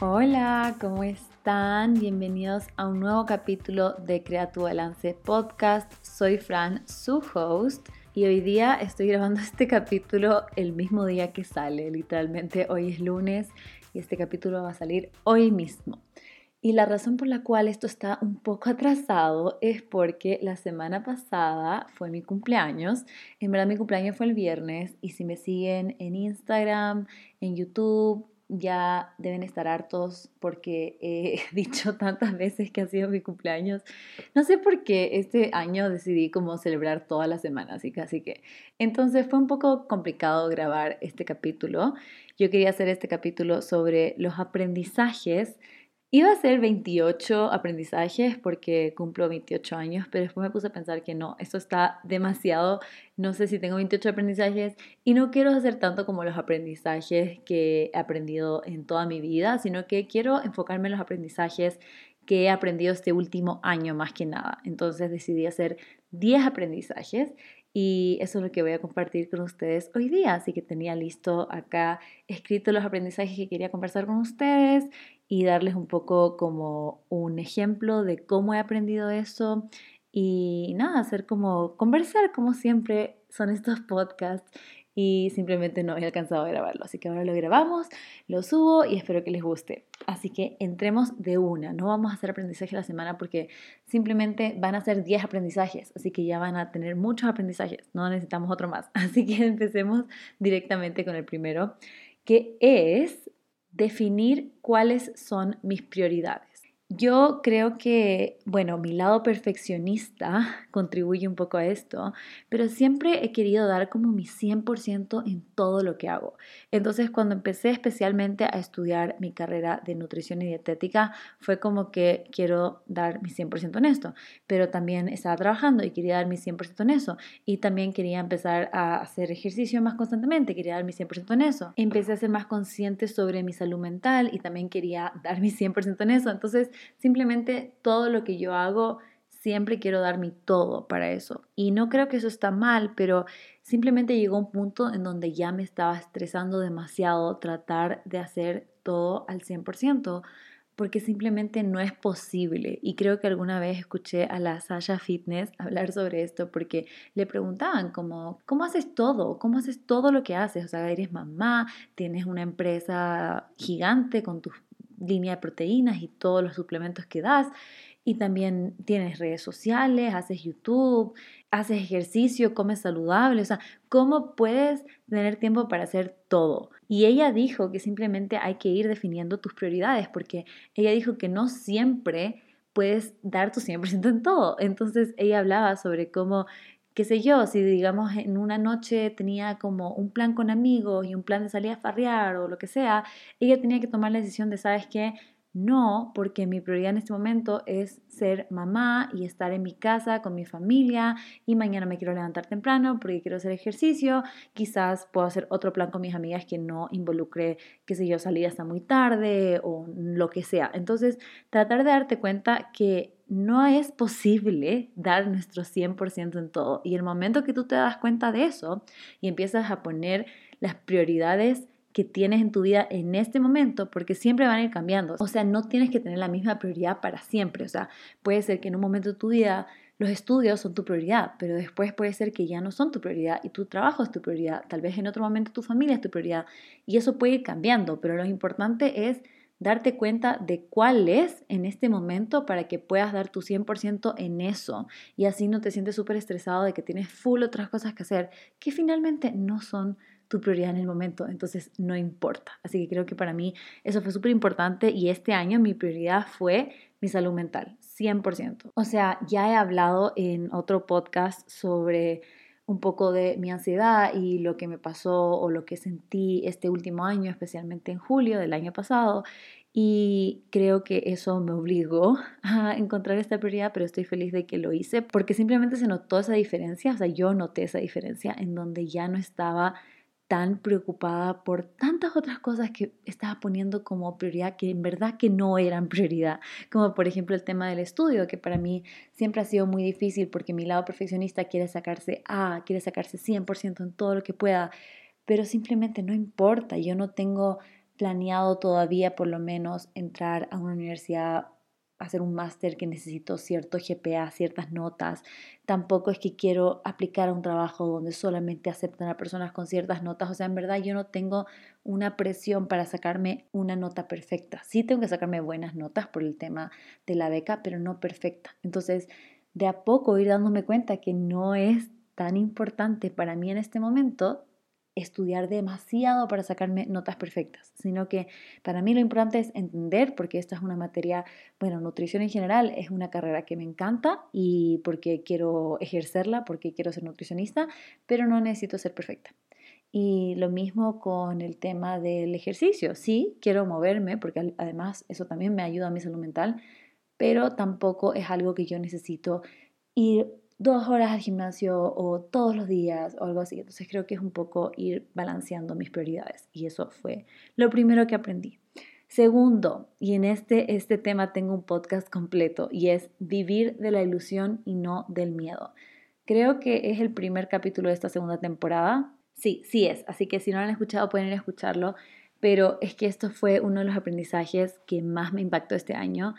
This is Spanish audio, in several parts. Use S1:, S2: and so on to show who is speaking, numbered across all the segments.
S1: Hola, ¿cómo están? Bienvenidos a un nuevo capítulo de Crea tu Balance Podcast. Soy Fran, su host, y hoy día estoy grabando este capítulo el mismo día que sale. Literalmente hoy es lunes y este capítulo va a salir hoy mismo. Y la razón por la cual esto está un poco atrasado es porque la semana pasada fue mi cumpleaños. En verdad mi cumpleaños fue el viernes y si me siguen en Instagram, en YouTube, ya deben estar hartos porque he dicho tantas veces que ha sido mi cumpleaños. No sé por qué este año decidí como celebrar todas las semanas y casi que. Entonces fue un poco complicado grabar este capítulo. Yo quería hacer este capítulo sobre los aprendizajes Iba a ser 28 aprendizajes porque cumplo 28 años, pero después me puse a pensar que no, esto está demasiado, no sé si tengo 28 aprendizajes y no quiero hacer tanto como los aprendizajes que he aprendido en toda mi vida, sino que quiero enfocarme en los aprendizajes que he aprendido este último año más que nada. Entonces decidí hacer 10 aprendizajes y eso es lo que voy a compartir con ustedes hoy día. Así que tenía listo acá escrito los aprendizajes que quería conversar con ustedes y darles un poco como un ejemplo de cómo he aprendido eso y nada, hacer como conversar como siempre son estos podcasts y simplemente no he alcanzado a grabarlo. Así que ahora lo grabamos, lo subo y espero que les guste. Así que entremos de una. No vamos a hacer aprendizaje la semana porque simplemente van a ser 10 aprendizajes. Así que ya van a tener muchos aprendizajes. No necesitamos otro más. Así que empecemos directamente con el primero, que es definir cuáles son mis prioridades. Yo creo que, bueno, mi lado perfeccionista contribuye un poco a esto, pero siempre he querido dar como mi 100% en todo lo que hago. Entonces, cuando empecé especialmente a estudiar mi carrera de nutrición y dietética, fue como que quiero dar mi 100% en esto, pero también estaba trabajando y quería dar mi 100% en eso, y también quería empezar a hacer ejercicio más constantemente, quería dar mi 100% en eso. Empecé a ser más consciente sobre mi salud mental y también quería dar mi 100% en eso. Entonces, Simplemente todo lo que yo hago, siempre quiero dar mi todo para eso. Y no creo que eso está mal, pero simplemente llegó un punto en donde ya me estaba estresando demasiado tratar de hacer todo al 100%, porque simplemente no es posible. Y creo que alguna vez escuché a la Sasha Fitness hablar sobre esto, porque le preguntaban como, ¿cómo haces todo? ¿Cómo haces todo lo que haces? O sea, eres mamá, tienes una empresa gigante con tus línea de proteínas y todos los suplementos que das. Y también tienes redes sociales, haces YouTube, haces ejercicio, comes saludable. O sea, ¿cómo puedes tener tiempo para hacer todo? Y ella dijo que simplemente hay que ir definiendo tus prioridades, porque ella dijo que no siempre puedes dar tu 100% en todo. Entonces ella hablaba sobre cómo qué sé yo, si digamos en una noche tenía como un plan con amigos y un plan de salir a farrear o lo que sea, ella tenía que tomar la decisión de, ¿sabes qué? No, porque mi prioridad en este momento es ser mamá y estar en mi casa con mi familia y mañana me quiero levantar temprano porque quiero hacer ejercicio. Quizás puedo hacer otro plan con mis amigas que no involucre, qué sé yo, salir hasta muy tarde o lo que sea. Entonces, tratar de darte cuenta que no es posible dar nuestro 100% en todo. Y el momento que tú te das cuenta de eso y empiezas a poner las prioridades tienes en tu vida en este momento, porque siempre van a ir cambiando. O sea, no tienes que tener la misma prioridad para siempre. O sea, puede ser que en un momento de tu vida los estudios son tu prioridad, pero después puede ser que ya no son tu prioridad y tu trabajo es tu prioridad. Tal vez en otro momento tu familia es tu prioridad y eso puede ir cambiando, pero lo importante es darte cuenta de cuál es en este momento para que puedas dar tu 100% en eso y así no te sientes súper estresado de que tienes full otras cosas que hacer que finalmente no son tu prioridad en el momento, entonces no importa. Así que creo que para mí eso fue súper importante y este año mi prioridad fue mi salud mental, 100%. O sea, ya he hablado en otro podcast sobre un poco de mi ansiedad y lo que me pasó o lo que sentí este último año, especialmente en julio del año pasado. Y creo que eso me obligó a encontrar esta prioridad, pero estoy feliz de que lo hice porque simplemente se notó esa diferencia, o sea, yo noté esa diferencia en donde ya no estaba tan preocupada por tantas otras cosas que estaba poniendo como prioridad que en verdad que no eran prioridad, como por ejemplo el tema del estudio, que para mí siempre ha sido muy difícil porque mi lado perfeccionista quiere sacarse A, quiere sacarse 100% en todo lo que pueda, pero simplemente no importa, yo no tengo planeado todavía por lo menos entrar a una universidad hacer un máster que necesito cierto GPA, ciertas notas. Tampoco es que quiero aplicar a un trabajo donde solamente aceptan a personas con ciertas notas. O sea, en verdad yo no tengo una presión para sacarme una nota perfecta. Sí tengo que sacarme buenas notas por el tema de la beca, pero no perfecta. Entonces, de a poco ir dándome cuenta que no es tan importante para mí en este momento estudiar demasiado para sacarme notas perfectas, sino que para mí lo importante es entender, porque esta es una materia, bueno, nutrición en general es una carrera que me encanta y porque quiero ejercerla, porque quiero ser nutricionista, pero no necesito ser perfecta. Y lo mismo con el tema del ejercicio. Sí, quiero moverme, porque además eso también me ayuda a mi salud mental, pero tampoco es algo que yo necesito ir dos horas al gimnasio o todos los días o algo así. Entonces creo que es un poco ir balanceando mis prioridades y eso fue lo primero que aprendí. Segundo, y en este, este tema tengo un podcast completo y es vivir de la ilusión y no del miedo. Creo que es el primer capítulo de esta segunda temporada. Sí, sí es, así que si no lo han escuchado pueden ir a escucharlo, pero es que esto fue uno de los aprendizajes que más me impactó este año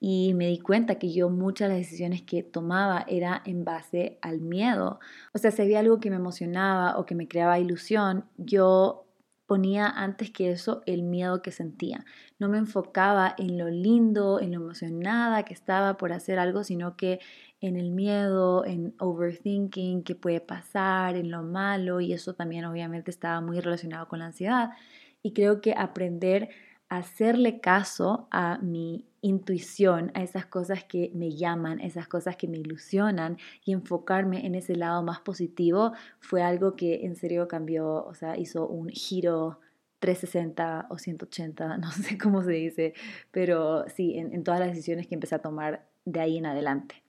S1: y me di cuenta que yo muchas de las decisiones que tomaba era en base al miedo. O sea, si había algo que me emocionaba o que me creaba ilusión, yo ponía antes que eso el miedo que sentía. No me enfocaba en lo lindo, en lo emocionada que estaba por hacer algo, sino que en el miedo, en overthinking, qué puede pasar, en lo malo, y eso también obviamente estaba muy relacionado con la ansiedad. Y creo que aprender a hacerle caso a mi intuición a esas cosas que me llaman, esas cosas que me ilusionan y enfocarme en ese lado más positivo fue algo que en serio cambió, o sea, hizo un giro 360 o 180, no sé cómo se dice, pero sí, en, todas las decisiones que empecé a tomar de ahí en adelante.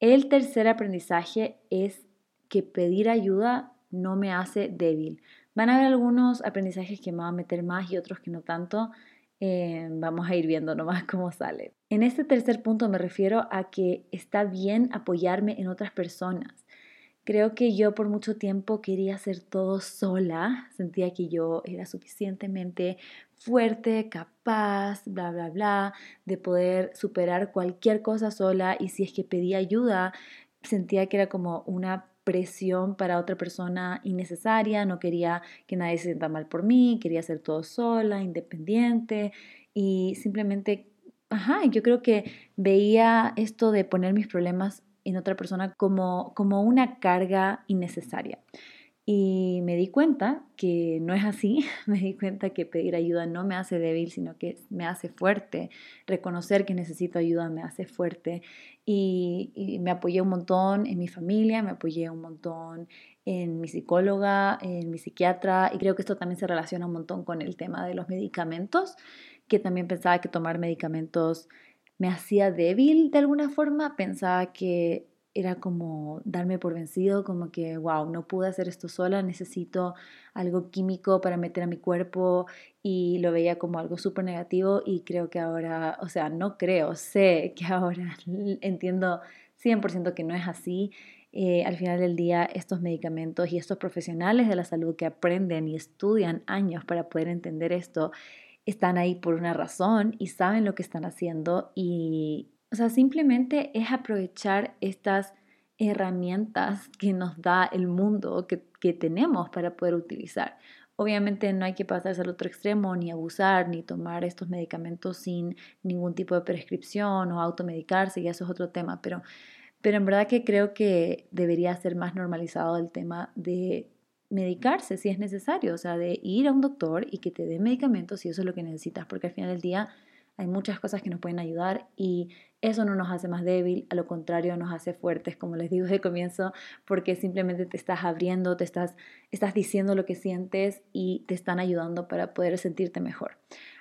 S1: El tercer aprendizaje es que pedir ayuda no me hace débil. Van a haber algunos aprendizajes que me van a meter más y otros que no tanto, eh, vamos a ir viendo nomás cómo sale. En este tercer punto me refiero a que está bien apoyarme en otras personas. Creo que yo por mucho tiempo quería hacer todo sola, sentía que yo era suficientemente fuerte, capaz, bla, bla, bla, de poder superar cualquier cosa sola y si es que pedía ayuda, sentía que era como una presión para otra persona innecesaria, no quería que nadie se sienta mal por mí, quería hacer todo sola, independiente y simplemente, ajá, yo creo que veía esto de poner mis problemas en otra persona como, como una carga innecesaria. Y me di cuenta que no es así, me di cuenta que pedir ayuda no me hace débil, sino que me hace fuerte. Reconocer que necesito ayuda me hace fuerte. Y, me apoyé un montón en mi familia, me apoyé un montón en mi psicóloga, en mi psiquiatra, y creo que esto también se relaciona un montón con el tema de los medicamentos, que también pensaba que tomar medicamentos me hacía débil de alguna forma, pensaba que era como darme por vencido, como que, wow, no pude hacer esto sola, necesito algo químico para meter a mi cuerpo y lo veía como algo súper negativo y creo que ahora, o sea, no creo, sé que ahora entiendo 100% que no es así. Eh, al final del día, estos medicamentos y estos profesionales de la salud que aprenden y estudian años para poder entender esto, están ahí por una razón y saben lo que están haciendo y, o sea, simplemente es aprovechar estas herramientas que nos da el mundo, que, que tenemos para poder utilizar. Obviamente no hay que pasarse al otro extremo, ni abusar, ni tomar estos medicamentos sin ningún tipo de prescripción o automedicarse, y eso es otro tema, pero, pero en verdad que creo que debería ser más normalizado el tema de medicarse si es necesario, o sea, de ir a un doctor y que te dé medicamentos si eso es lo que necesitas, porque al final del día hay muchas cosas que nos pueden ayudar y eso no nos hace más débil, a lo contrario nos hace fuertes, como les digo desde comienzo, porque simplemente te estás abriendo, te estás, estás diciendo lo que sientes y te están ayudando para poder sentirte mejor.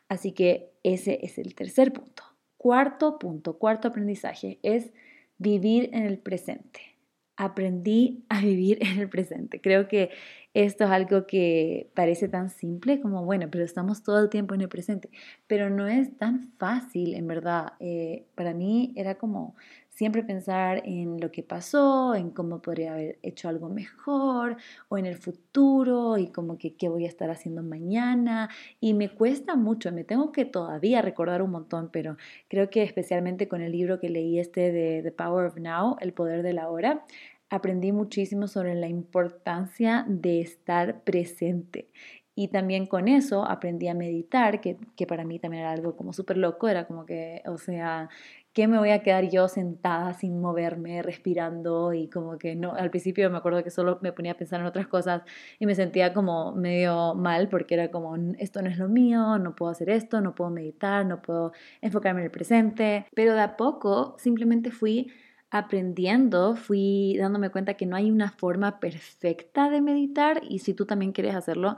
S1: Así que ese es el tercer punto. Cuarto punto, cuarto aprendizaje es vivir en el presente aprendí a vivir en el presente. Creo que esto es algo que parece tan simple como, bueno, pero estamos todo el tiempo en el presente, pero no es tan fácil, en verdad. Eh, para mí era como siempre pensar en lo que pasó, en cómo podría haber hecho algo mejor o en el futuro y como que qué voy a estar haciendo mañana. Y me cuesta mucho, me tengo que todavía recordar un montón, pero creo que especialmente con el libro que leí este de The Power of Now, El Poder de la Hora, aprendí muchísimo sobre la importancia de estar presente. Y también con eso aprendí a meditar, que, que para mí también era algo como súper loco, era como que, o sea, ¿qué me voy a quedar yo sentada sin moverme, respirando? Y como que no, al principio me acuerdo que solo me ponía a pensar en otras cosas y me sentía como medio mal porque era como, esto no es lo mío, no puedo hacer esto, no puedo meditar, no puedo enfocarme en el presente. Pero de a poco simplemente fui aprendiendo, fui dándome cuenta que no hay una forma perfecta de meditar y si tú también quieres hacerlo,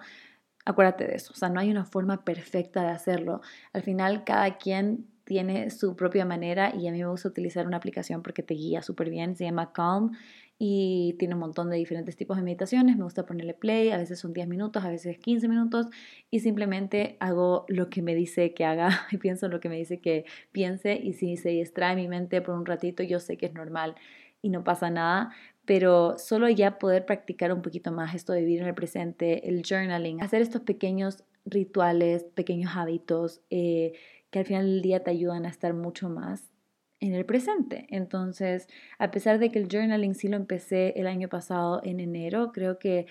S1: acuérdate de eso, o sea, no hay una forma perfecta de hacerlo. Al final cada quien tiene su propia manera y a mí me gusta utilizar una aplicación porque te guía súper bien, se llama Calm y tiene un montón de diferentes tipos de meditaciones, me gusta ponerle play, a veces son 10 minutos, a veces 15 minutos y simplemente hago lo que me dice que haga y pienso en lo que me dice que piense y si se distrae mi mente por un ratito yo sé que es normal y no pasa nada, pero solo ya poder practicar un poquito más esto de vivir en el presente, el journaling, hacer estos pequeños rituales, pequeños hábitos, eh, que al final del día te ayudan a estar mucho más en el presente. Entonces, a pesar de que el journaling sí lo empecé el año pasado en enero, creo que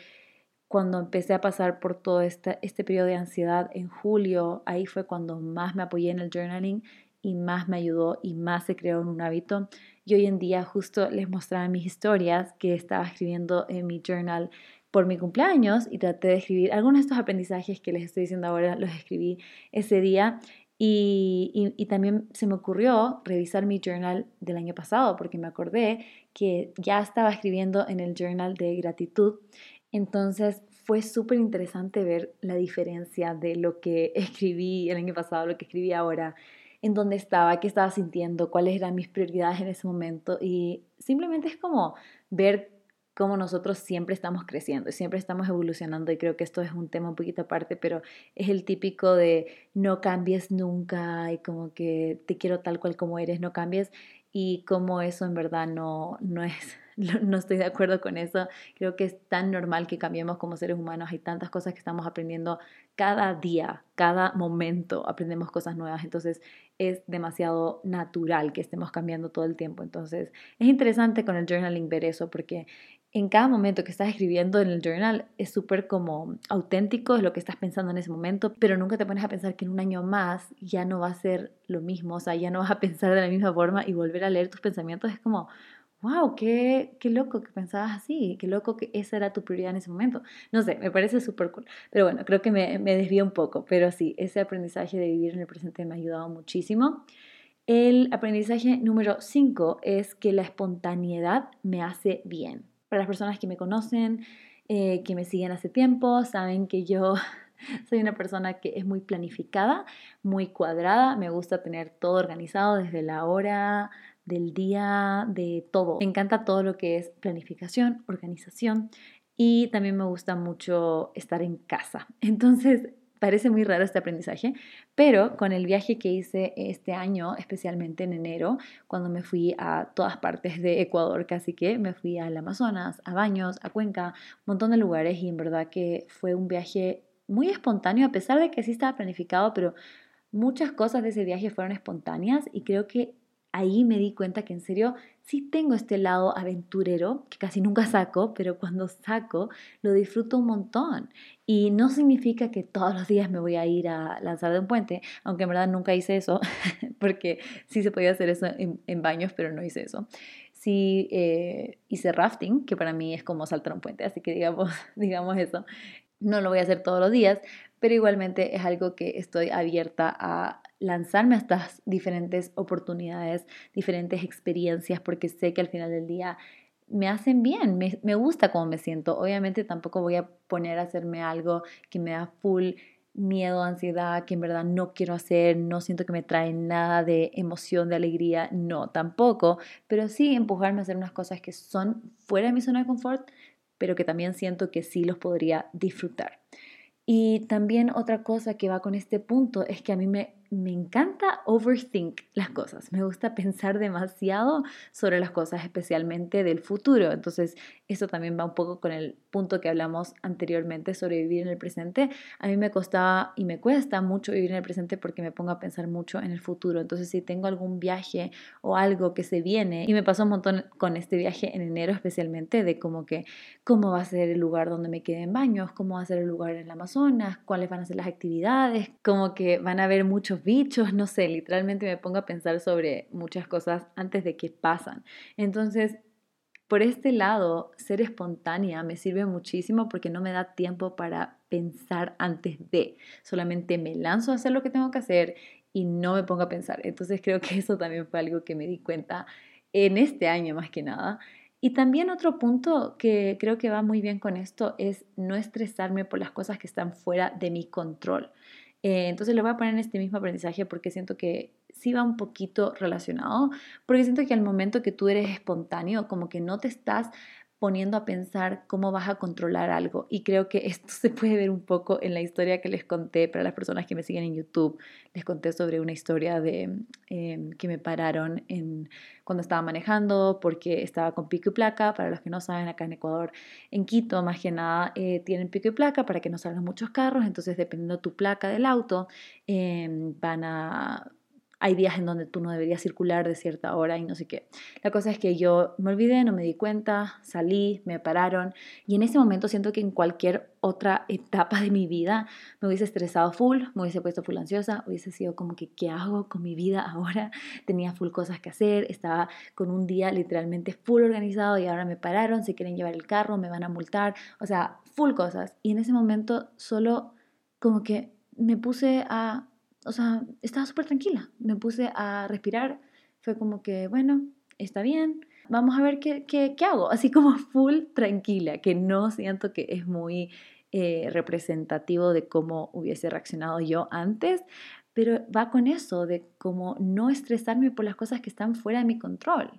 S1: cuando empecé a pasar por todo este, este periodo de ansiedad en julio, ahí fue cuando más me apoyé en el journaling y más me ayudó y más se creó un hábito. Y hoy en día justo les mostraba mis historias que estaba escribiendo en mi journal por mi cumpleaños y traté de escribir algunos de estos aprendizajes que les estoy diciendo ahora, los escribí ese día y, también se me ocurrió revisar mi journal del año pasado porque me acordé que ya estaba escribiendo en el journal de gratitud. Entonces fue súper interesante ver la diferencia de lo que escribí el año pasado, lo que escribí ahora, en dónde estaba, qué estaba sintiendo, cuáles eran mis prioridades en ese momento. Y simplemente es como ver cómo nosotros siempre estamos creciendo siempre estamos evolucionando y creo que esto es un tema un poquito aparte, pero es el típico de no cambies nunca y como que te quiero tal cual como eres, no cambies y como eso en verdad no, no es, no estoy de acuerdo con eso. Creo que es tan normal que cambiemos como seres humanos, hay tantas cosas que estamos aprendiendo cada día, cada momento aprendemos cosas nuevas, entonces es demasiado natural que estemos cambiando todo el tiempo. Entonces es interesante con el journaling ver eso porque en cada momento que estás escribiendo en el journal es súper como auténtico, es lo que estás pensando en ese momento, pero nunca te pones a pensar que en un año más ya no va a ser lo mismo, o sea, ya no vas a pensar de la misma forma y volver a leer tus pensamientos es como, wow, qué, qué loco que pensabas así, qué loco que esa era tu prioridad en ese momento. No sé, me parece súper cool. Pero bueno, creo que me, me desvío un poco, pero sí, ese aprendizaje de vivir en el presente me ha ayudado muchísimo. El aprendizaje número 5 es que la espontaneidad me hace bien. Para las personas que me conocen, eh, que me siguen hace tiempo, saben que yo soy una persona que es muy planificada, muy cuadrada, me gusta tener todo organizado desde la hora del día, de todo. Me encanta todo lo que es planificación, organización y también me gusta mucho estar en casa. Entonces, Parece muy raro este aprendizaje, pero con el viaje que hice este año, especialmente en enero, cuando me fui a todas partes de Ecuador, casi que me fui al Amazonas, a Baños, a Cuenca, un montón de lugares y en verdad que fue un viaje muy espontáneo, a pesar de que sí estaba planificado, pero muchas cosas de ese viaje fueron espontáneas y creo que ahí me di cuenta que en serio sí tengo este lado aventurero, que casi nunca saco, pero cuando saco lo disfruto un montón. Y no significa que todos los días me voy a ir a lanzar de un puente, aunque en verdad nunca hice eso, porque sí se podía hacer eso en, baños, pero no hice eso. Sí eh, hice rafting, que para mí es como saltar un puente, así que digamos, digamos eso. No lo voy a hacer todos los días, pero igualmente es algo que estoy abierta a lanzarme a estas diferentes oportunidades, diferentes experiencias, porque sé que al final del día me hacen bien, me, gusta cómo me siento. Obviamente tampoco voy a poner a hacerme algo que me da full miedo, ansiedad, que en verdad no quiero hacer, no siento que me trae nada de emoción, de alegría, no, tampoco, pero sí empujarme a hacer unas cosas que son fuera de mi zona de confort, pero que también siento que sí los podría disfrutar. Y también otra cosa que va con este punto es que a mí me me encanta overthink las cosas, me gusta pensar demasiado sobre las cosas, especialmente del futuro. Entonces, eso también va un poco con el punto que hablamos anteriormente sobre vivir en el presente. A mí me costaba y me cuesta mucho vivir en el presente porque me pongo a pensar mucho en el futuro. Entonces, si tengo algún viaje o algo que se viene, y me pasó un montón con este viaje en enero especialmente, de como que cómo va a ser el lugar donde me quede en baños, cómo va a ser el lugar en el Amazonas, cuáles van a ser las actividades, como que van a haber muchos bichos, no sé, literalmente me pongo a pensar sobre muchas cosas antes de que pasan. Entonces, por este lado, ser espontánea me sirve muchísimo porque no me da tiempo para pensar antes de, solamente me lanzo a hacer lo que tengo que hacer y no me pongo a pensar. Entonces creo que eso también fue algo que me di cuenta en este año más que nada. Y también otro punto que creo que va muy bien con esto es no estresarme por las cosas que están fuera de mi control. Eh, entonces lo voy a poner en este mismo aprendizaje porque siento que sí va un poquito relacionado, porque siento que al momento que tú eres espontáneo, como que no te estás poniendo a pensar cómo vas a controlar algo. Y creo que esto se puede ver un poco en la historia que les conté para las personas que me siguen en YouTube. Les conté sobre una historia de em, que me pararon en, cuando estaba manejando porque estaba con pico y placa. Para los que no saben, acá en Ecuador, en Quito, más que nada, eh, tienen pico y placa para que no salgan muchos carros. Entonces, dependiendo tu placa del auto, em, van a hay días en donde tú no deberías circular de cierta hora y no sé qué. La cosa es que yo me olvidé, no me di cuenta, salí, me pararon y en ese momento siento que en cualquier otra etapa de mi vida me hubiese estresado full, me hubiese puesto full ansiosa, hubiese sido como que, ¿qué hago con mi vida ahora? Tenía full cosas que hacer, estaba con un día literalmente full organizado y ahora me pararon, se quieren llevar el carro, me van a multar, o sea, full cosas. Y en ese momento solo como que me puse a o sea, estaba súper tranquila. Me puse a respirar. Fue como que, bueno, está bien. Vamos a ver qué, qué, qué hago. Así como full tranquila, que no siento que es muy eh, representativo de cómo hubiese reaccionado yo antes, pero va con eso, de cómo no estresarme por las cosas que están fuera de mi control.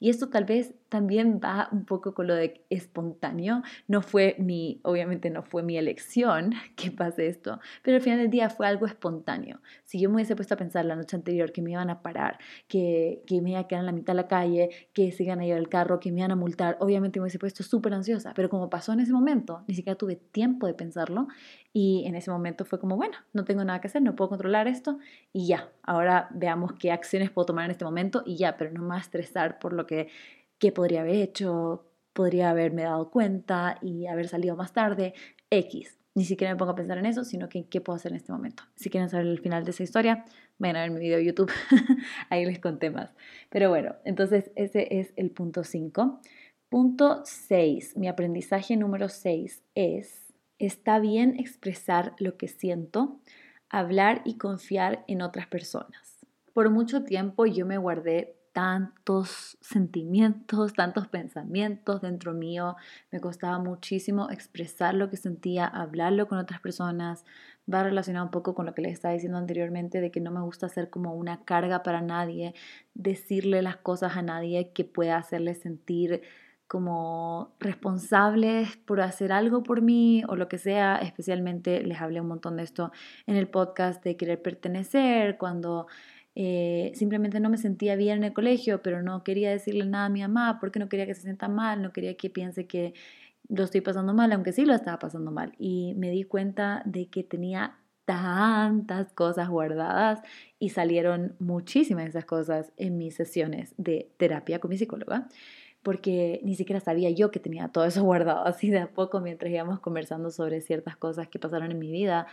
S1: Y esto tal vez también va un poco con lo de espontáneo. No fue mi, obviamente no fue mi elección que pase esto, pero al final del día fue algo espontáneo. Si yo me hubiese puesto a pensar la noche anterior que me iban a parar, que, que me iba a quedar en la mitad de la calle, que se iban a llevar el carro, que me iban a multar, obviamente me hubiese puesto súper ansiosa. Pero como pasó en ese momento, ni siquiera tuve tiempo de pensarlo y en ese momento fue como, bueno, no tengo nada que hacer, no puedo controlar esto y ya, ahora veamos qué acciones puedo tomar en este momento y ya, pero no a estresar por lo que, que podría haber hecho, podría haberme dado cuenta y haber salido más tarde, X. Ni siquiera me pongo a pensar en eso, sino que qué puedo hacer en este momento. Si quieren saber el final de esa historia, vayan a ver mi video de YouTube, ahí les conté más. Pero bueno, entonces ese es el punto 5. Punto 6, mi aprendizaje número 6 es Está bien expresar lo que siento, hablar y confiar en otras personas. Por mucho tiempo yo me guardé tantos sentimientos, tantos pensamientos dentro mío. Me costaba muchísimo expresar lo que sentía, hablarlo con otras personas. Va relacionado un poco con lo que les estaba diciendo anteriormente de que no me gusta ser como una carga para nadie, decirle las cosas a nadie que pueda hacerle sentir como responsables por hacer algo por mí o lo que sea, especialmente les hablé un montón de esto en el podcast de querer pertenecer, cuando eh, simplemente no me sentía bien en el colegio, pero no quería decirle nada a mi mamá porque no quería que se sienta mal, no quería que piense que lo estoy pasando mal, aunque sí lo estaba pasando mal. Y me di cuenta de que tenía tantas cosas guardadas y salieron muchísimas de esas cosas en mis sesiones de terapia con mi psicóloga porque ni siquiera sabía yo que tenía todo eso guardado. Así de a poco, mientras íbamos conversando sobre ciertas cosas que pasaron en mi vida,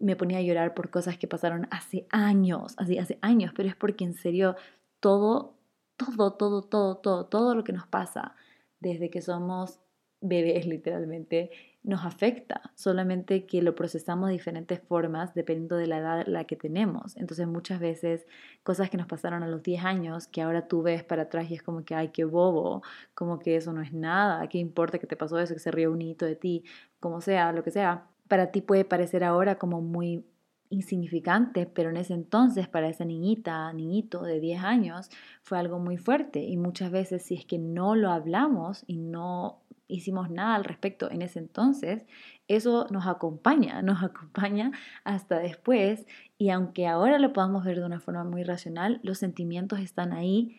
S1: me ponía a llorar por cosas que pasaron hace años, así hace años, pero es porque en serio todo, todo, todo, todo, todo, todo lo que nos pasa desde que somos bebés literalmente nos afecta, solamente que lo procesamos de diferentes formas dependiendo de la edad la que tenemos. Entonces muchas veces cosas que nos pasaron a los 10 años que ahora tú ves para atrás y es como que, ay, qué bobo, como que eso no es nada, qué importa que te pasó eso, que se ríe un hito de ti, como sea, lo que sea. Para ti puede parecer ahora como muy insignificante, pero en ese entonces para esa niñita, niñito de 10 años, fue algo muy fuerte y muchas veces si es que no lo hablamos y no hicimos nada al respecto en ese entonces, eso nos acompaña, nos acompaña hasta después y aunque ahora lo podamos ver de una forma muy racional, los sentimientos están ahí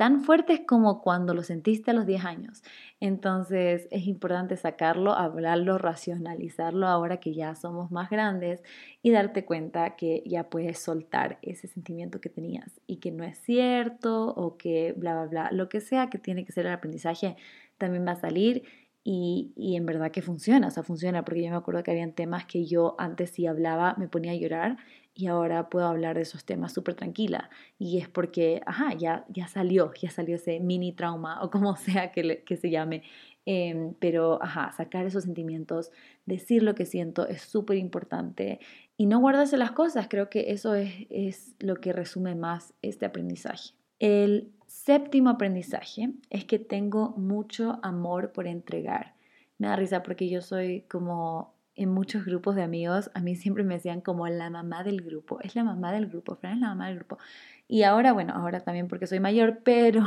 S1: tan fuertes como cuando lo sentiste a los 10 años. Entonces es importante sacarlo, hablarlo, racionalizarlo ahora que ya somos más grandes y darte cuenta que ya puedes soltar ese sentimiento que tenías y que no es cierto o que bla, bla, bla, lo que sea que tiene que ser el aprendizaje también va a salir y, y, en verdad que funciona, o sea, funciona, porque yo me acuerdo que habían temas que yo antes si hablaba me ponía a llorar y ahora puedo hablar de esos temas súper tranquila. Y es porque, ajá, ya, ya salió, ya salió ese mini trauma o como sea que, que se llame. Em, pero, ajá, sacar esos sentimientos, decir lo que siento es súper importante y no guardarse las cosas. Creo que eso es, es lo que resume más este aprendizaje. El séptimo aprendizaje es que tengo mucho amor por entregar. Me da risa porque yo soy como en muchos grupos de amigos, a mí siempre me decían como la mamá del grupo, es la mamá del grupo, Fran es la mamá del grupo. Y ahora, bueno, ahora también porque soy mayor, pero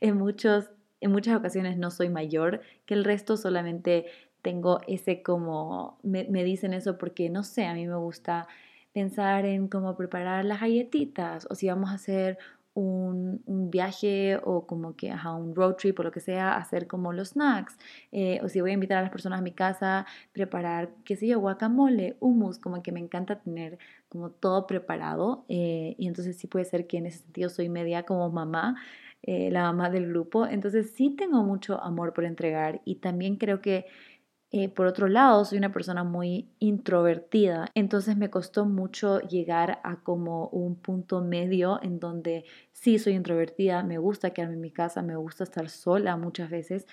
S1: en, muchos, en muchas ocasiones no soy mayor que el resto, solamente tengo ese como, me, me dicen eso porque, no sé, a mí me gusta pensar en cómo preparar las galletitas o si vamos a hacer un, viaje o como que a un road trip o lo que sea, hacer como los snacks. Eh, o si voy a invitar a las personas a mi casa, preparar, qué sé yo, guacamole, hummus, como que me encanta tener como todo preparado. Eh, y entonces sí puede ser que en ese sentido soy media como mamá. Eh, la mamá del grupo, entonces sí tengo mucho amor por entregar y también creo que eh, por otro lado, soy una persona muy introvertida, entonces me costó mucho llegar a como un punto medio en donde sí soy introvertida, me gusta quedarme en mi casa, me gusta estar sola muchas veces,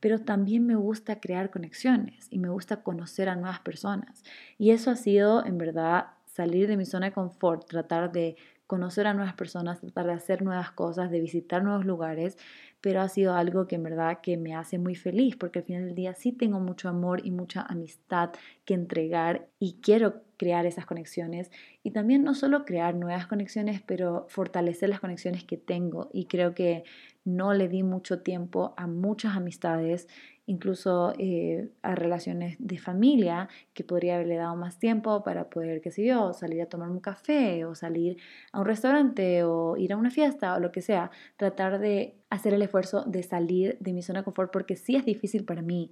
S1: pero también me gusta crear conexiones y me gusta conocer a nuevas personas. Y eso ha sido en verdad salir de mi zona de confort, tratar de conocer a nuevas personas, tratar de hacer nuevas cosas, de visitar nuevos lugares, pero ha sido algo que en verdad que me hace muy feliz porque al final del día sí tengo mucho amor y mucha amistad que entregar y quiero crear esas conexiones. Y también no solo crear nuevas conexiones, pero fortalecer las conexiones que tengo. Y creo que no le di mucho tiempo a muchas amistades incluso eh, a relaciones de familia que podría haberle dado más tiempo para poder, qué sé yo, salir a tomar un café o salir a un restaurante o ir a una fiesta o lo que sea, tratar de hacer el esfuerzo de salir de mi zona de confort porque sí es difícil para mí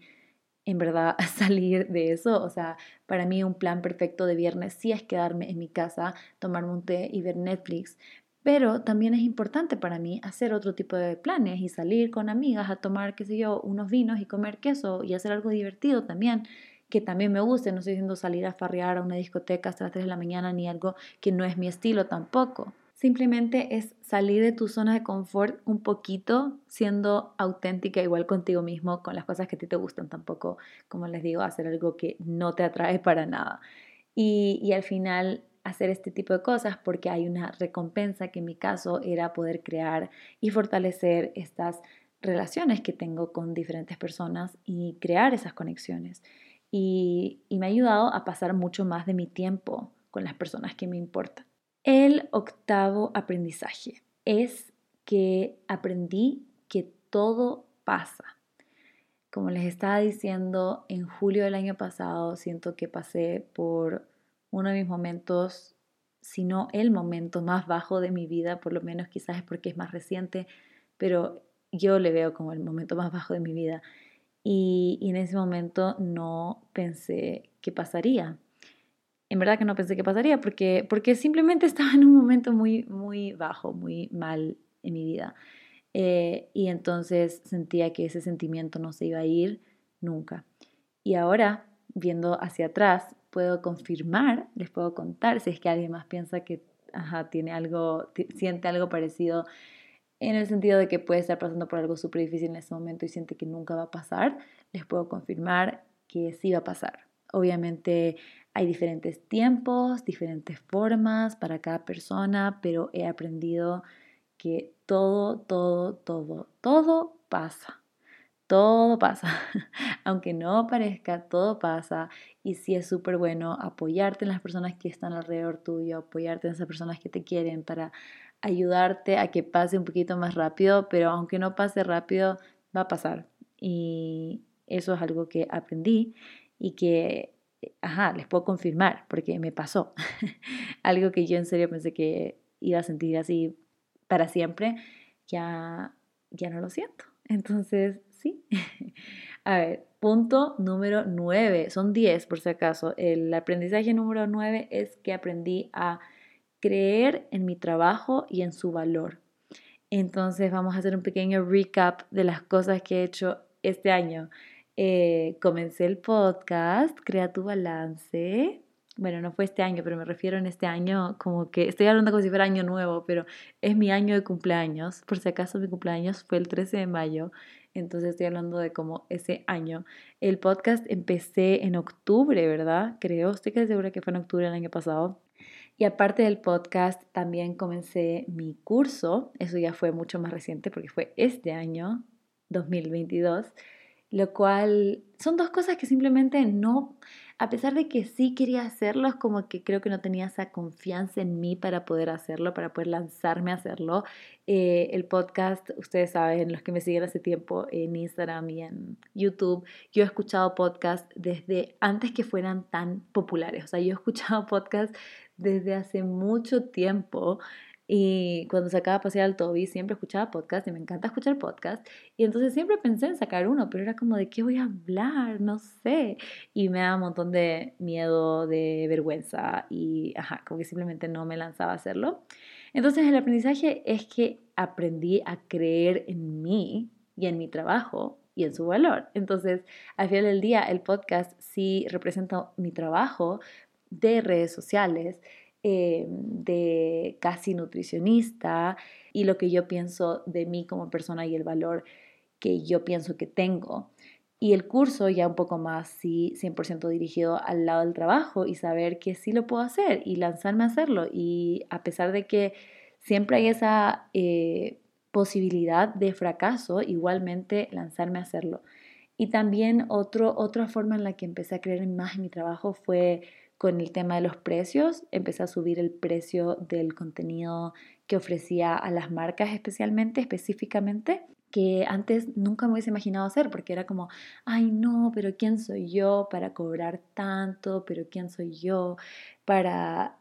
S1: en verdad salir de eso. O sea, para mí un plan perfecto de viernes sí es quedarme en mi casa, tomarme un té y ver Netflix. Pero también es importante para mí hacer otro tipo de planes y salir con amigas a tomar, qué sé yo, unos vinos y comer queso y hacer algo divertido también, que también me guste. No estoy diciendo salir a farrear a una discoteca hasta las 3 de la mañana ni algo que no es mi estilo tampoco. Simplemente es salir de tu zona de confort un poquito, siendo auténtica igual contigo mismo, con las cosas que a ti te gustan tampoco, como les digo, hacer algo que no te atrae para nada. Y, y al final hacer este tipo de cosas porque hay una recompensa que en mi caso era poder crear y fortalecer estas relaciones que tengo con diferentes personas y crear esas conexiones. Y, me ha ayudado a pasar mucho más de mi tiempo con las personas que me importan. El octavo aprendizaje es que aprendí que todo pasa. Como les estaba diciendo, en julio del año pasado siento que pasé por uno de mis momentos, si no el momento más bajo de mi vida, por lo menos quizás es porque es más reciente, pero yo le veo como el momento más bajo de mi vida. Y, en ese momento no pensé qué pasaría. En verdad que no pensé qué pasaría porque, porque simplemente estaba en un momento muy, muy bajo, muy mal en mi vida. Eh, y entonces sentía que ese sentimiento no se iba a ir nunca. Y ahora, viendo hacia atrás, puedo confirmar, les puedo contar si es que alguien más piensa que tiene algo, siente algo parecido en el sentido de que puede estar pasando por algo súper difícil en ese momento y siente que nunca va a pasar, les puedo confirmar que sí va a pasar. Obviamente hay diferentes tiempos, diferentes formas para cada persona, pero he aprendido que todo, todo, todo, todo pasa. Todo pasa, aunque no parezca, todo pasa y sí es súper bueno apoyarte en las personas que están alrededor tuyo, apoyarte en esas personas que te quieren para ayudarte a que pase un poquito más rápido, pero aunque no pase rápido, va a pasar. Y eso es algo que aprendí y que, ajá, les puedo confirmar porque me pasó. algo que yo en serio pensé que iba a sentir así para siempre, ya, ya no lo siento. Entonces, sí. a ver, punto número 9, son 10 por si acaso. El aprendizaje número 9 es que aprendí a creer en mi trabajo y en su valor. Entonces vamos a hacer un pequeño recap de las cosas que he hecho este año. Eh, comencé el podcast, Crea tu balance. Bueno, no fue este año, pero me refiero en este año como que estoy hablando como si fuera año nuevo, pero es mi año de cumpleaños. Por si acaso mi cumpleaños fue el 13 de mayo, entonces estoy hablando de como ese año. El podcast empecé en octubre, ¿verdad? Creo, estoy casi segura que fue en octubre del año pasado. Y aparte del podcast, también comencé mi curso, eso ya fue mucho más reciente porque fue este año, 2022, lo cual son dos cosas que simplemente no, a pesar de que sí quería hacerlo, es como que creo que no tenía esa confianza en mí para poder hacerlo, para poder lanzarme a hacerlo. Eh, el podcast, ustedes saben, los que me siguen hace tiempo en Instagram y en YouTube, yo he escuchado podcasts desde antes que fueran tan populares. O sea, yo he escuchado podcasts desde hace mucho tiempo. Y cuando sacaba a pasear al Toby, siempre escuchaba podcast y me encanta escuchar podcast. Y entonces siempre pensé en sacar uno, pero era como de qué voy a hablar, no sé. Y me daba un montón de miedo, de vergüenza y, ajá, como que simplemente no me lanzaba a hacerlo. Entonces el aprendizaje es que aprendí a creer en mí y en mi trabajo y en su valor. Entonces, al final del día, el podcast sí representa mi trabajo, de redes sociales, eh, de casi nutricionista y lo que yo pienso de mí como persona y el valor que yo pienso que tengo. Y el curso ya un poco más, sí, 100% dirigido al lado del trabajo y saber que sí lo puedo hacer y lanzarme a hacerlo. Y a pesar de que siempre hay esa eh, posibilidad de fracaso, igualmente lanzarme a hacerlo. Y también otro, otra forma en la que empecé a creer más en mi trabajo fue con el tema de los precios. Empecé a subir el precio del contenido que ofrecía a las marcas especialmente, específicamente, que antes nunca me hubiese imaginado hacer, porque era como, ay no, pero ¿quién soy yo para cobrar tanto? ¿Pero quién soy yo para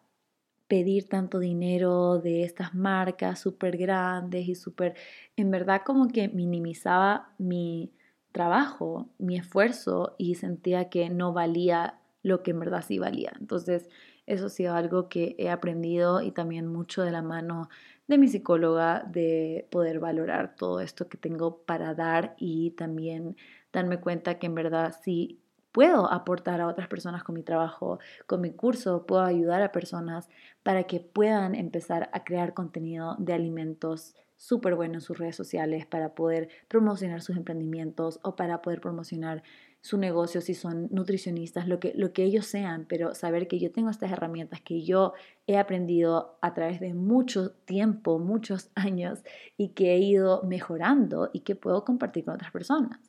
S1: pedir tanto dinero de estas marcas súper grandes y súper, en verdad como que minimizaba mi trabajo, mi esfuerzo y sentía que no valía lo que en verdad sí valía. Entonces, eso ha sido algo que he aprendido y también mucho de la mano de mi psicóloga de poder valorar todo esto que tengo para dar y también darme cuenta que en verdad sí puedo aportar a otras personas con mi trabajo, con mi curso, puedo ayudar a personas para que puedan empezar a crear contenido de alimentos súper bueno en sus redes sociales para poder promocionar sus emprendimientos o para poder promocionar su negocio, si son nutricionistas, lo que, lo que ellos sean, pero saber que yo tengo estas herramientas que yo he aprendido a través de mucho tiempo, muchos años y que he ido mejorando y que puedo compartir con otras personas.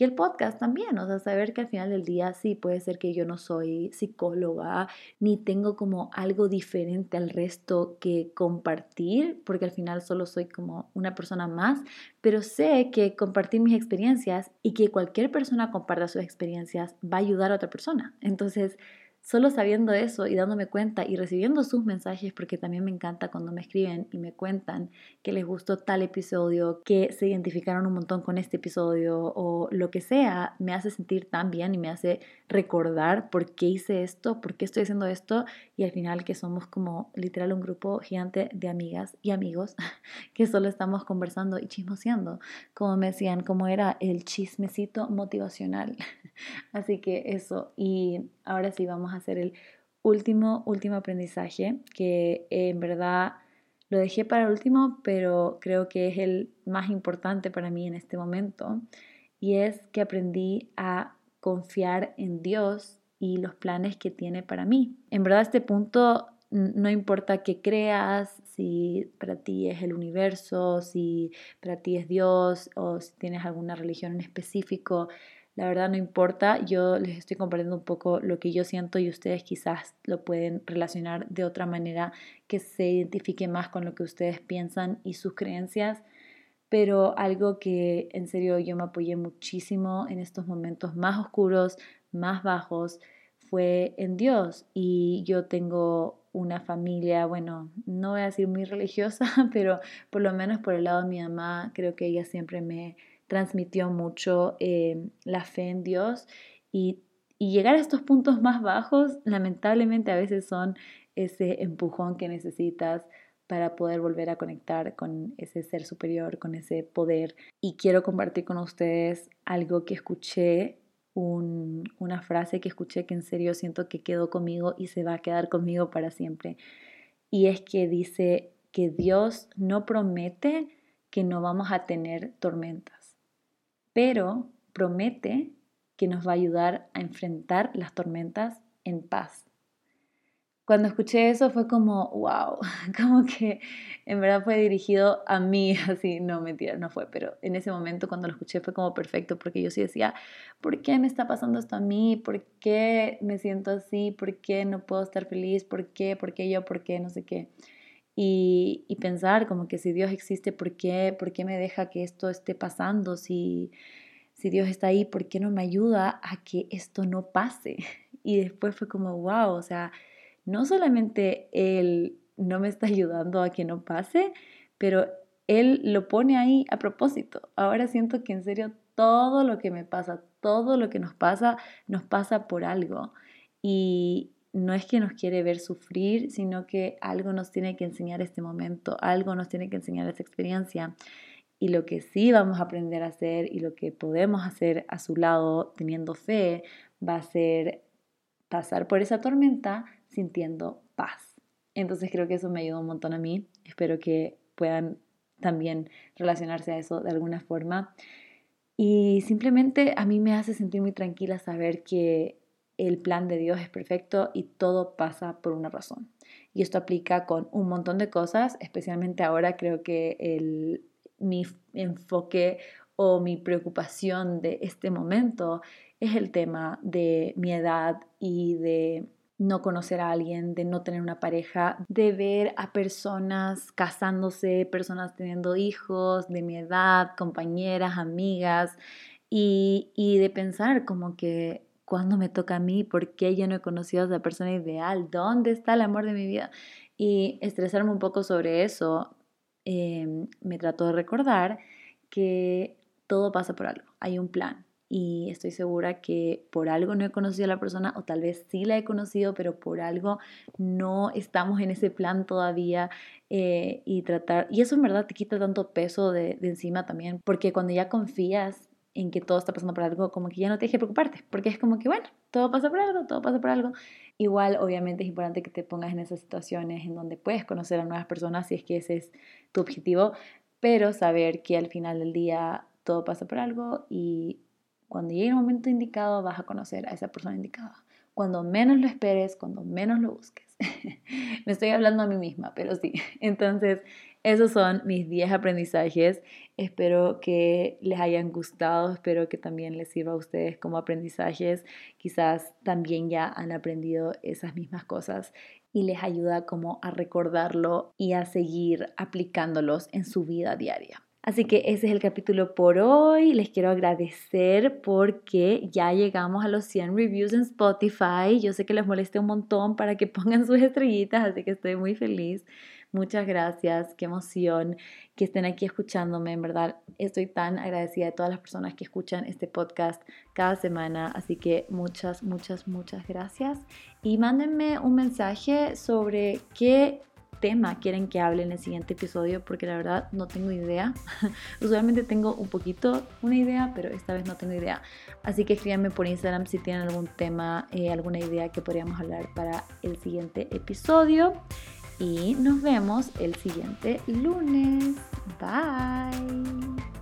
S1: Y el podcast también, o sea, saber que al final del día sí puede ser que yo no soy psicóloga ni tengo como algo diferente al resto que compartir, porque al final solo soy como una persona más, pero sé que compartir mis experiencias y que cualquier persona comparta sus experiencias va a ayudar a otra persona. Entonces, Solo sabiendo eso y dándome cuenta y recibiendo sus mensajes, porque también me encanta cuando me escriben y me cuentan que les gustó tal episodio, que se identificaron un montón con este episodio o lo que sea, me hace sentir tan bien y me hace recordar por qué hice esto, por qué estoy haciendo esto y al final que somos como literal un grupo gigante de amigas y amigos que solo estamos conversando y chismoseando, como me decían, como era el chismecito motivacional. Así que eso, y ahora sí vamos a hacer el último, último aprendizaje, que en verdad lo dejé para el último, pero creo que es el más importante para mí en este momento, y es que aprendí a confiar en Dios y los planes que tiene para mí. En verdad, este punto no importa qué creas, si para ti es el universo, si para ti es Dios o si tienes alguna religión en específico, la verdad no importa, yo les estoy compartiendo un poco lo que yo siento y ustedes quizás lo pueden relacionar de otra manera que se identifique más con lo que ustedes piensan y sus creencias. pero algo que en serio yo me apoyé muchísimo en estos momentos más oscuros, más bajos, fue en Dios. Y yo tengo una familia, bueno, no voy a decir muy religiosa, pero por lo menos por el lado de mi mamá, creo que ella siempre me transmitió mucho eh, la fe en Dios y, y llegar a estos puntos más bajos, lamentablemente a veces son ese empujón que necesitas para poder volver a conectar con ese ser superior, con ese poder. Y quiero compartir con ustedes algo que escuché, una frase que escuché que en serio siento que quedó conmigo y se va a quedar conmigo para siempre. Y es que dice que Dios no promete que no vamos a tener tormentas, pero promete que nos va a ayudar a enfrentar las tormentas en paz. Cuando escuché eso fue como, wow, como que en verdad fue dirigido a mí, así, no mentira, no fue, pero en ese momento cuando lo escuché fue como perfecto, porque yo sí decía, ¿por qué me está pasando esto a mí? ¿Por qué me siento así? ¿Por qué no puedo estar feliz? ¿Por qué? ¿Por qué yo? ¿Por qué? No sé qué. Y, y pensar como que si Dios existe, ¿por qué? ¿Por qué me deja que esto esté pasando? Si, si Dios está ahí, ¿por qué no me ayuda a que esto no pase? Y después fue como, wow, o sea, no solamente Él no me está ayudando a que no pase, pero Él lo pone ahí a propósito. Ahora siento que en serio todo lo que me pasa, todo lo que nos pasa, nos pasa por algo. Y no es que nos quiere ver sufrir, sino que algo nos tiene que enseñar este momento, algo nos tiene que enseñar esta experiencia. Y lo que sí vamos a aprender a hacer y lo que podemos hacer a su lado teniendo fe va a ser pasar por esa tormenta sintiendo paz. Entonces creo que eso me ayudó un montón a mí. Espero que puedan también relacionarse a eso de alguna forma. Y simplemente a mí me hace sentir muy tranquila saber que el plan de Dios es perfecto y todo pasa por una razón. Y esto aplica con un montón de cosas, especialmente ahora creo que el, mi enfoque o mi preocupación de este momento es el tema de mi edad y de no conocer a alguien, de no tener una pareja, de ver a personas casándose, personas teniendo hijos de mi edad, compañeras, amigas, y, y de pensar como que cuando me toca a mí, por qué yo no he conocido a esa persona ideal, dónde está el amor de mi vida. Y estresarme un poco sobre eso, em, me trato de recordar que todo pasa por algo, hay un plan, y estoy segura que por algo no he conocido a la persona o tal vez sí la he conocido, pero por algo no estamos en ese plan todavía eh, y tratar, y eso en verdad te quita tanto peso de encima también, porque cuando ya confías en que todo está pasando por algo, como que ya no te dejes preocuparte, porque es como que, bueno, todo pasa por algo, todo pasa por algo. Igual, obviamente, es importante que te pongas en esas situaciones en donde puedes conocer a nuevas personas si es que ese es tu objetivo, pero saber que al final del día todo pasa por algo y cuando llegue el momento indicado vas a conocer a esa persona indicada. Cuando menos lo esperes, cuando menos lo busques. Me estoy hablando a mí misma, pero sí. Entonces, esos son mis 10 aprendizajes. Espero que les hayan gustado, espero que también les sirva a ustedes como aprendizajes. Quizás también ya han aprendido esas mismas cosas y les ayuda como a recordarlo y a seguir aplicándolos en su vida diaria. Así que ese es el capítulo por hoy. Les quiero agradecer porque ya llegamos a los 100 reviews en Spotify. Yo sé que les moleste un montón para que pongan sus estrellitas, así que estoy muy feliz. Muchas gracias, qué emoción que estén aquí escuchándome, en verdad estoy tan agradecida de todas las personas que escuchan este podcast cada semana, así que muchas, muchas, muchas gracias y mándenme un mensaje sobre qué tema quieren que hable en el siguiente episodio, porque la verdad no tengo idea. Usualmente tengo un poquito una idea, pero esta vez no tengo idea. Así que escríbanme por Instagram si tienen algún tema, eh, alguna idea que podríamos hablar para el siguiente episodio. Y nos vemos el siguiente lunes. Bye.